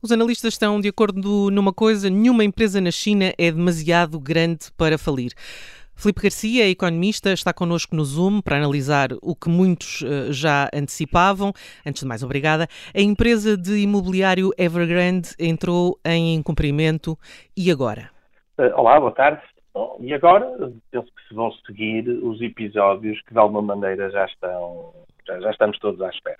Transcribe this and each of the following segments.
Os analistas estão de acordo numa coisa: nenhuma empresa na China é demasiado grande para falir. Filipe Garcia, economista, está connosco no Zoom para analisar o que muitos uh, já antecipavam. Antes de mais, obrigada. A empresa de imobiliário Evergrande entrou em incumprimento e agora? Uh, olá, boa tarde. Bom, e agora penso que se vão seguir os episódios que de alguma maneira já estão, já, já estamos todos à espera.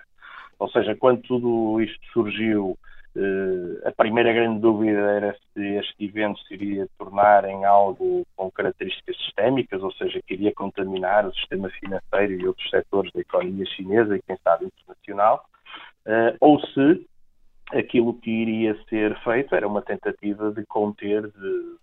Ou seja, quando tudo isto surgiu, eh, a primeira grande dúvida era se este evento se iria tornar em algo com características sistémicas, ou seja, que iria contaminar o sistema financeiro e outros setores da economia chinesa e, quem sabe, internacional, eh, ou se aquilo que iria ser feito era uma tentativa de conter, de,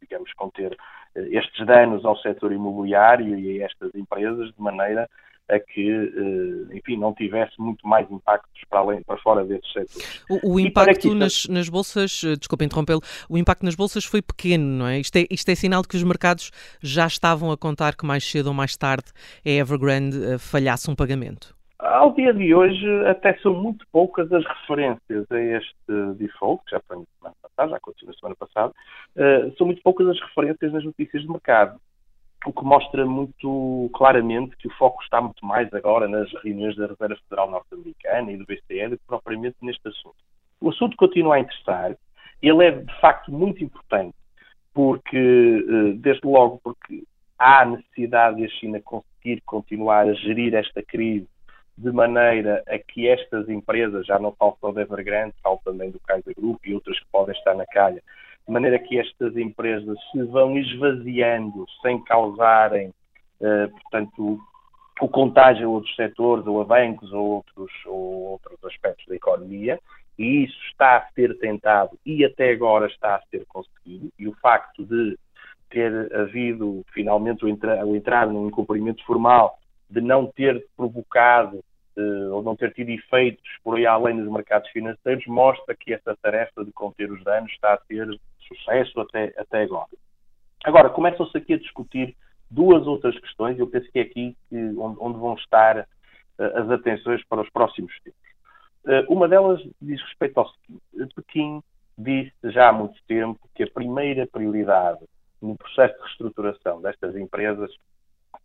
digamos, conter eh, estes danos ao setor imobiliário e a estas empresas de maneira a que, eh, enfim, não tivesse muito mais impactos para, além, para fora desses setores. O, o impacto nas, nas, bolsas, eh, desculpa interrompê-lo, o impacto nas bolsas foi pequeno, não é? Isto, é? isto é sinal de que os mercados já estavam a contar que mais cedo ou mais tarde a Evergrande falhasse um pagamento. Ao dia de hoje, até são muito poucas as referências a este default, que já foi na semana passada, já aconteceu na semana passada, uh, são muito poucas as referências nas notícias de mercado, o que mostra muito claramente que o foco está muito mais agora nas reuniões da Reserva Federal Norte-Americana e do BCE do que propriamente neste assunto. O assunto continua a interessar, ele é de facto muito importante, porque, uh, desde logo, porque há necessidade de a China conseguir continuar a gerir esta crise de maneira a que estas empresas, já não falo só da Evergrande, falo também do Kaiser Group e outras que podem estar na calha, de maneira que estas empresas se vão esvaziando sem causarem, uh, portanto, o contágio a outros setores, ou a bancos, ou outros, ou outros aspectos da economia, e isso está a ser tentado e até agora está a ser conseguido, e o facto de ter havido finalmente o, entra, o entrar num cumprimento formal de não ter provocado uh, ou não ter tido efeitos por aí além dos mercados financeiros, mostra que essa tarefa de conter os danos está a ter sucesso até, até agora. Agora, começam-se aqui a discutir duas outras questões, e eu penso que é aqui onde, onde, vão estar uh, as atenções para os próximos tempos. Uh, uma delas diz respeito ao seguinte: Pequim disse já há muito tempo que a primeira prioridade no processo de reestruturação destas empresas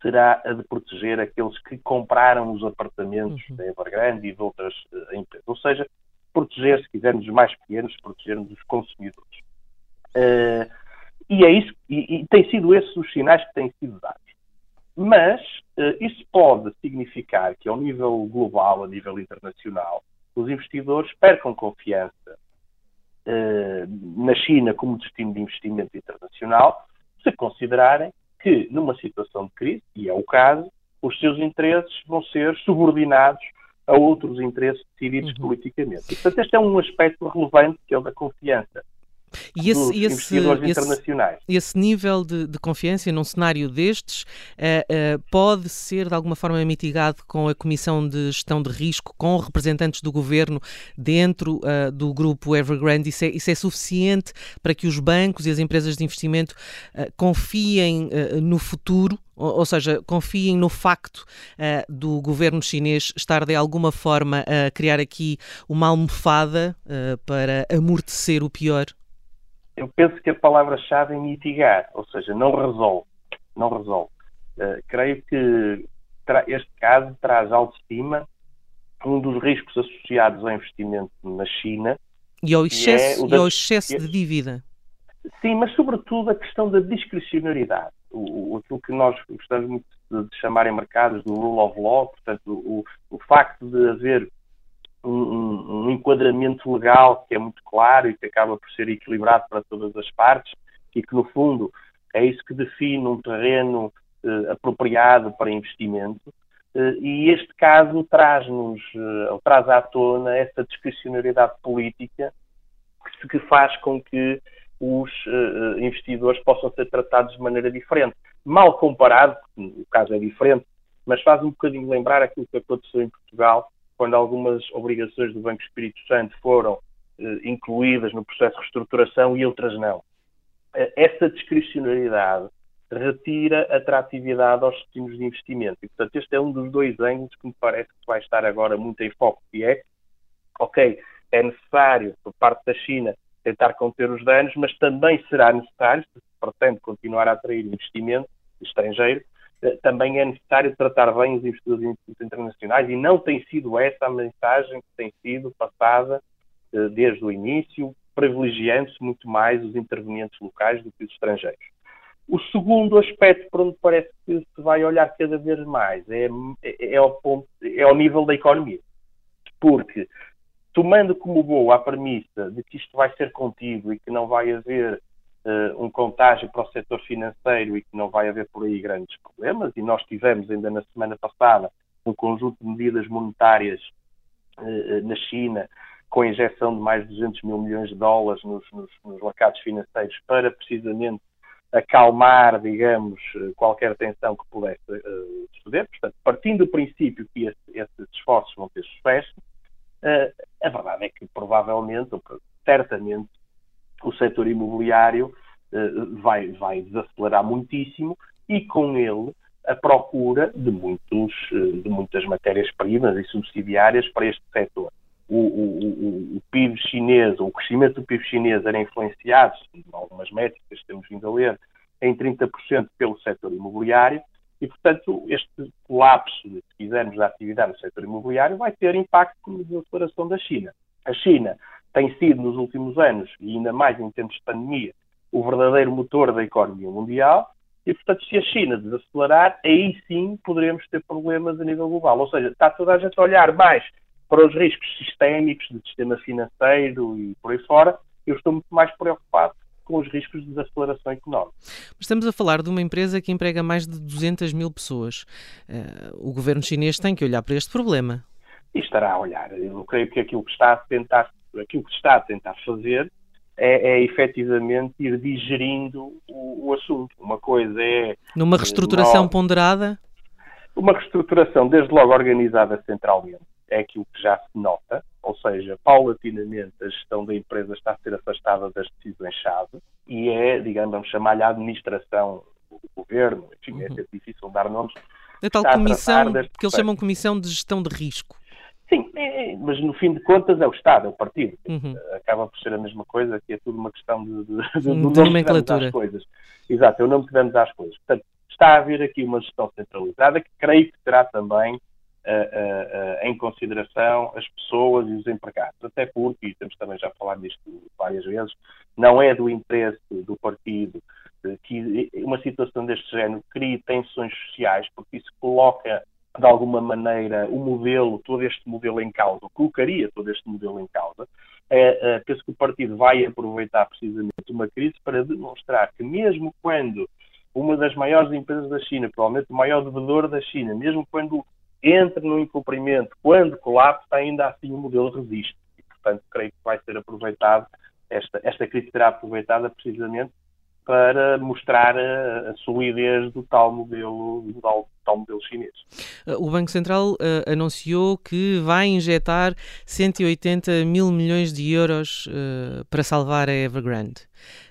será a de proteger aqueles que compraram os apartamentos uhum. da Evergrande e de outras uh, empresas. Ou seja, proteger, se quisermos, os mais pequenos, protegermos os consumidores. Uh, e é isso, e, e tem sido esses os sinais que têm sido dados. Mas uh, isso pode significar que, ao nível global, a nível internacional, os investidores percam confiança uh, na China como destino de investimento internacional, se considerarem que, numa situação de crise, e é o caso, os seus interesses vão ser subordinados a outros interesses decididos uhum. politicamente. E, portanto, este é um aspecto relevante, que é o da confiança. E esse, esse, esse, esse, nível de, de, confiança num cenário destes uh, uh, pode ser de alguma forma mitigado com a Comissão de Gestão de Risco, com representantes do governo dentro uh, do grupo Evergrande? Isso é, isso é, suficiente para que os bancos e as empresas de investimento confiem no futuro? Ou, ou seja, confiem no facto do governo chinês estar de alguma forma a criar aqui uma almofada para amortecer o pior? Eu penso que a palavra-chave é mitigar, ou seja, não resolve. Não resolve. Uh, creio que este caso traz ao de cima um dos riscos associados ao investimento na China. E ao excesso, é da... e ao excesso de dívida. Sim, mas sobretudo a questão da discricionariedade. O, o, aquilo que nós gostamos muito de, de chamar em mercados do rule of law, portanto, o, o facto de haver um, um, enquadramento legal que é muito claro e que acaba por ser equilibrado para todas as partes e que, no fundo, é isso que define um terreno eh, apropriado para investimento. Eh, e este caso traz-nos, eh, traz à tona essa discricionariedade política que, faz com que os uh, investidores possam ser tratados de maneira diferente. Mal comparado, o caso é diferente, mas faz um bocadinho lembrar aquilo que aconteceu em Portugal quando algumas obrigações do Banco Espírito Santo foram eh, incluídas no processo de reestruturação e outras não. Eh, essa discricionariedade retira atratividade aos destinos de investimento. E, portanto, este é um dos dois ângulos que me parece que vai estar agora muito em foco, que é, ok, é necessário, por parte da China, tentar conter os danos, mas também será necessário, se pretende continuar a atrair investimento estrangeiro, também é necessário tratar bem os investidores internacionais e não tem sido essa a mensagem que tem sido passada eh, desde o início, privilegiando-se muito mais os intervenientes locais do que os estrangeiros. O segundo aspecto para onde parece que se vai olhar cada vez mais é, é, é, ao, ponto, é ao nível da economia. Porque, tomando como boa a premissa de que isto vai ser contido e que não vai haver um contágio para o setor financeiro e que não vai haver por aí grandes problemas, e nós tivemos ainda na semana passada um conjunto de medidas monetárias uh, na China com a injeção de mais de 200 mil milhões de dólares nos, nos, nos mercados financeiros para precisamente acalmar, digamos, qualquer tensão que pudesse uh, suceder. Portanto, partindo do princípio que esse, esses esforços vão ter sucesso, uh, a verdade é que provavelmente, ou certamente, o setor imobiliário uh, vai, vai desacelerar muitíssimo e com ele a procura de, muitos, de muitas matérias-primas e subsidiárias para este setor o, o, o, PIB chinês, o crescimento do PIB chinês era influenciado, algumas métricas que temos vindo a ler, em 30% pelo setor imobiliário, e, portanto, este colapso, se quisermos, da atividade no setor imobiliário vai ter impacto na declaração da China. A China tem sido, nos últimos anos, e ainda mais em tempos de pandemia, o verdadeiro motor da economia mundial, e, portanto, se a China desacelerar, aí sim poderemos ter problemas a nível global. Ou seja, está toda a gente a olhar mais para os riscos sistémicos do sistema financeiro e por aí fora, eu estou muito mais preocupado com os riscos de desaceleração económica. Estamos a falar de uma empresa que emprega mais de 200 mil pessoas. Uh, o governo chinês tem que olhar para este problema. E estará a olhar. Eu creio que aquilo que está a tentar, aquilo que está a tentar fazer é, é efetivamente ir digerindo o, o assunto. Uma coisa é. Numa reestruturação nós, ponderada? Uma reestruturação, desde logo, organizada centralmente é aquilo que já se nota, ou seja, paulatinamente a gestão da empresa está a ser afastada das decisões-chave e é, digamos, vamos chamar-lhe a administração do governo, enfim, é uhum. é difícil dar nomes. A tal comissão que eles chamam Comissão de Gestão de Risco. Sim, é, é, mas no fim de contas é o Estado, é o partido. Uhum. Acaba por ser a mesma coisa, que é tudo uma questão de, de, de, de, nomenclatura. Às coisas. Exato, é o nome que damos às coisas. Portanto, está a haver aqui uma gestão centralizada que creio que terá também uh, em consideração as pessoas e os empregados. Até porque, e temos também já falado disto várias vezes, não é do interesse do partido que uma situação deste género crie tensões sociais, porque isso coloca de alguma maneira o modelo, todo este modelo em causa, colocaria todo este modelo em causa. É, é, penso que o partido vai aproveitar precisamente uma crise para demonstrar que mesmo quando uma das maiores empresas da China, provavelmente o maior devedor da China, mesmo quando entre no incumprimento, quando colapsa, ainda assim o modelo resiste. E, portanto, creio que vai ser aproveitado, esta, esta crise será aproveitada precisamente para mostrar a, a, solidez do tal modelo, do tal, tal modelo chinês. O Banco Central uh, anunciou que vai injetar 180 mil milhões de euros uh, para salvar a Evergrande.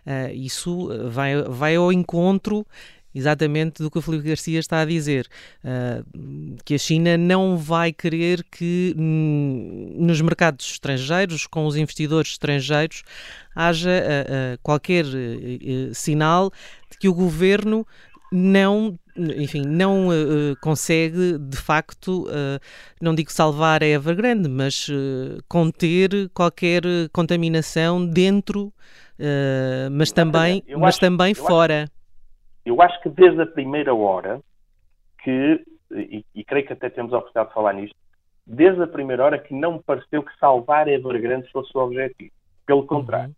Uh, isso vai, vai ao encontro exatamente do que o Felipe Garcia está a dizer, uh, que a China não vai querer que hum, nos mercados estrangeiros, com os investidores estrangeiros, haja uh, uh, qualquer sinal de que o governo não enfim, não uh, consegue de facto, uh, não digo salvar a Evergrande, mas uh, conter qualquer contaminação dentro, mas também, mas também fora. Acho, eu acho que desde a primeira hora que, e, e, creio que até temos a oportunidade de falar nisto, desde a primeira hora que não me pareceu que salvar Evergrande fosse o objetivo. Pelo contrário,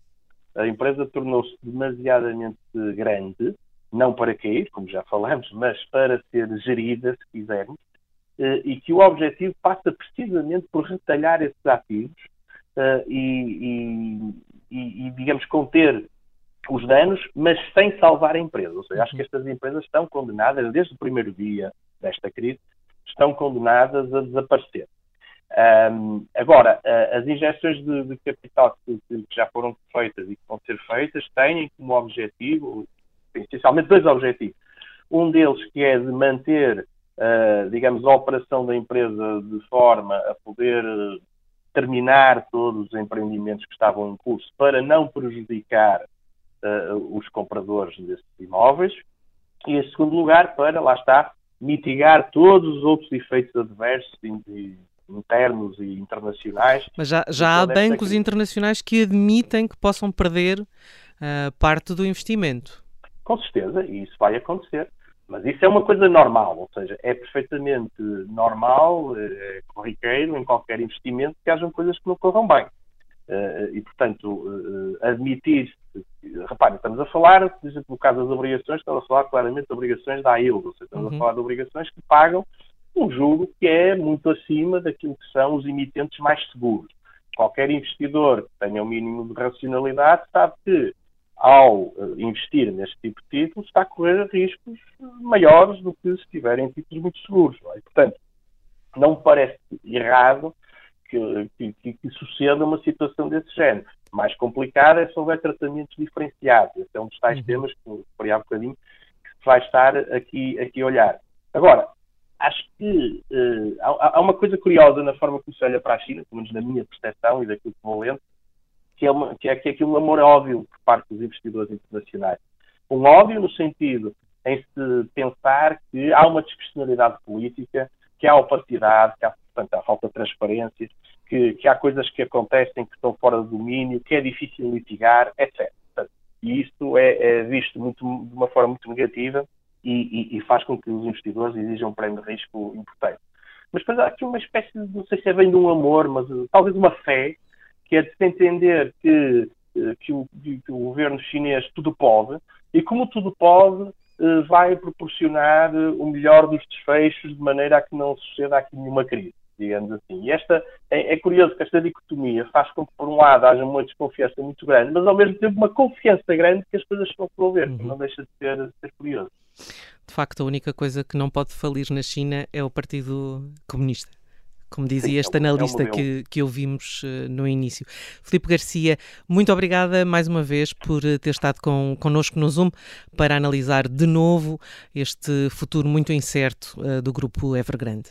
uhum. a empresa tornou-se demasiadamente grande, não para cair, como já falamos, mas para ser gerida, se quisermos, eh, e que o objetivo passa precisamente por retalhar esses ativos uh, e, e, e, digamos, conter os danos, mas sem salvar a empresa. Ou seja, acho que estas empresas estão condenadas, desde o primeiro dia desta crise, estão condenadas a desaparecer. Um, agora, as injeções de, de capital que, que, já foram feitas e que vão ser feitas têm como objetivo, essencialmente dois objetivos. Um deles que é de manter, uh, digamos, a operação da empresa de forma a poder terminar todos os empreendimentos que estavam em curso para não prejudicar uh, os compradores desses imóveis. E, em segundo lugar, para, lá está, mitigar todos os outros efeitos adversos internos e internacionais. Mas já, já há bancos internacionais que admitem que possam perder uh, parte do investimento. Com certeza, e isso vai acontecer. Mas isso é uma coisa normal, ou seja, é perfeitamente normal, é corriqueiro em qualquer investimento que hajam coisas que não corram bem. E, portanto, admitir-se. Reparem, estamos a falar, por exemplo, no caso das obrigações, estamos a falar claramente de obrigações da AIL, ou seja, estamos uhum. a falar de obrigações que pagam um juro que é muito acima daquilo que são os emitentes mais seguros. Qualquer investidor que tenha o um mínimo de racionalidade sabe que, ao eh, investir neste tipo de títulos, está a correr riscos maiores do que se tiverem títulos muito seguros. É? E, portanto, não me parece errado que, que, que, suceda uma situação desse género. Mais complicado é se houver tratamentos diferenciados. Esse é um dos tais uhum. temas que, há bocadinho, que vai estar aqui, aqui a olhar. Agora, acho que uh, há, há, uma coisa curiosa na forma como se olha para a China, pelo menos na minha percepção e daquilo que vou lendo, que é, uma, que é, que é um amor óbvio por parte dos investidores internacionais. Um óbvio no sentido em se pensar que há uma discrecionalidade política, que há opacidade, que há, portanto, há falta de transparência, que, que, há coisas que acontecem que estão fora do domínio, que é difícil litigar, etc. E isso é, é visto muito, de uma forma muito negativa e, e, e, faz com que os investidores exijam um prémio de risco importante. Mas depois há aqui uma espécie, de, não sei se é bem de um amor, mas talvez uma fé, que é de se entender que, uh, que, o, que, o, governo chinês tudo pode, e como tudo pode, uh, vai proporcionar o melhor dos desfechos de maneira a que não suceda aqui nenhuma crise digamos assim. E esta, é, é, curioso que esta dicotomia faz com que, por um lado, haja uma desconfiança muito grande, mas ao mesmo tempo uma confiança grande que as coisas estão a promover, uhum. não deixa de ser, de ser curioso. De facto, a única coisa que não pode falir na China é o Partido Comunista como dizia Sim, este é analista é que, que ouvimos uh, no início. Filipe Garcia, muito obrigada mais uma vez por eh, ter estado com, connosco no Zoom para analisar de novo este futuro muito incerto uh, do grupo Evergrande.